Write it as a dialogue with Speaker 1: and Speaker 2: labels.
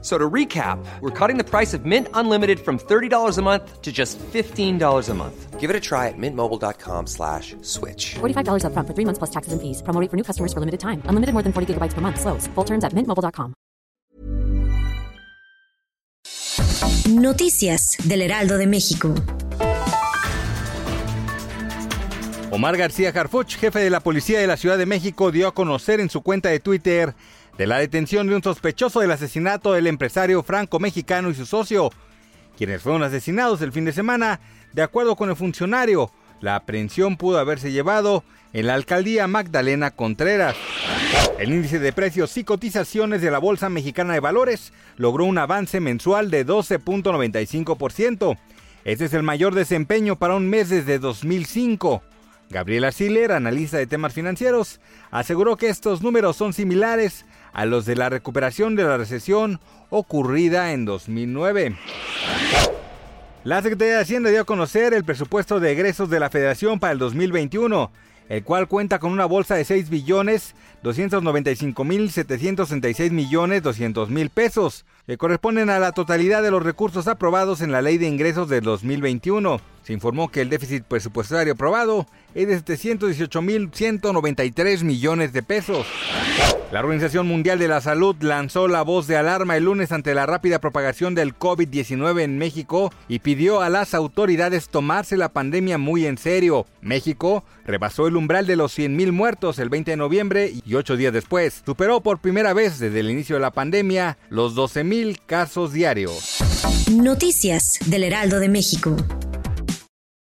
Speaker 1: So to recap, we're cutting the price of Mint Unlimited from $30 a month to just $15 a month.
Speaker 2: Give it a try at mintmobile.com slash switch.
Speaker 3: $45 up front for three months plus taxes and fees. Promo rate for new customers for limited time. Unlimited more than 40 gigabytes per month. Slows. Full terms at mintmobile.com.
Speaker 4: Noticias del Heraldo de México.
Speaker 5: Omar García Harfuch, jefe de la policía de la Ciudad de México, dio a conocer en su cuenta de Twitter de la detención de un sospechoso del asesinato del empresario franco-mexicano y su socio, quienes fueron asesinados el fin de semana. De acuerdo con el funcionario, la aprehensión pudo haberse llevado en la alcaldía Magdalena Contreras. El índice de precios y cotizaciones de la Bolsa Mexicana de Valores logró un avance mensual de 12.95%. Este es el mayor desempeño para un mes desde 2005. Gabriela Siller, analista de temas financieros, aseguró que estos números son similares a los de la recuperación de la recesión ocurrida en 2009. La Secretaría de Hacienda dio a conocer el presupuesto de egresos de la Federación para el 2021, el cual cuenta con una bolsa de 6 billones 295 mil 766 millones 200 mil pesos, que corresponden a la totalidad de los recursos aprobados en la Ley de Ingresos del 2021. Se informó que el déficit presupuestario aprobado es de 718 mil 193 millones de pesos. La Organización Mundial de la Salud lanzó la voz de alarma el lunes ante la rápida propagación del COVID-19 en México y pidió a las autoridades tomarse la pandemia muy en serio. México rebasó el umbral de los 100.000 muertos el 20 de noviembre y ocho días después superó por primera vez desde el inicio de la pandemia los 12.000 casos diarios.
Speaker 4: Noticias del Heraldo de México.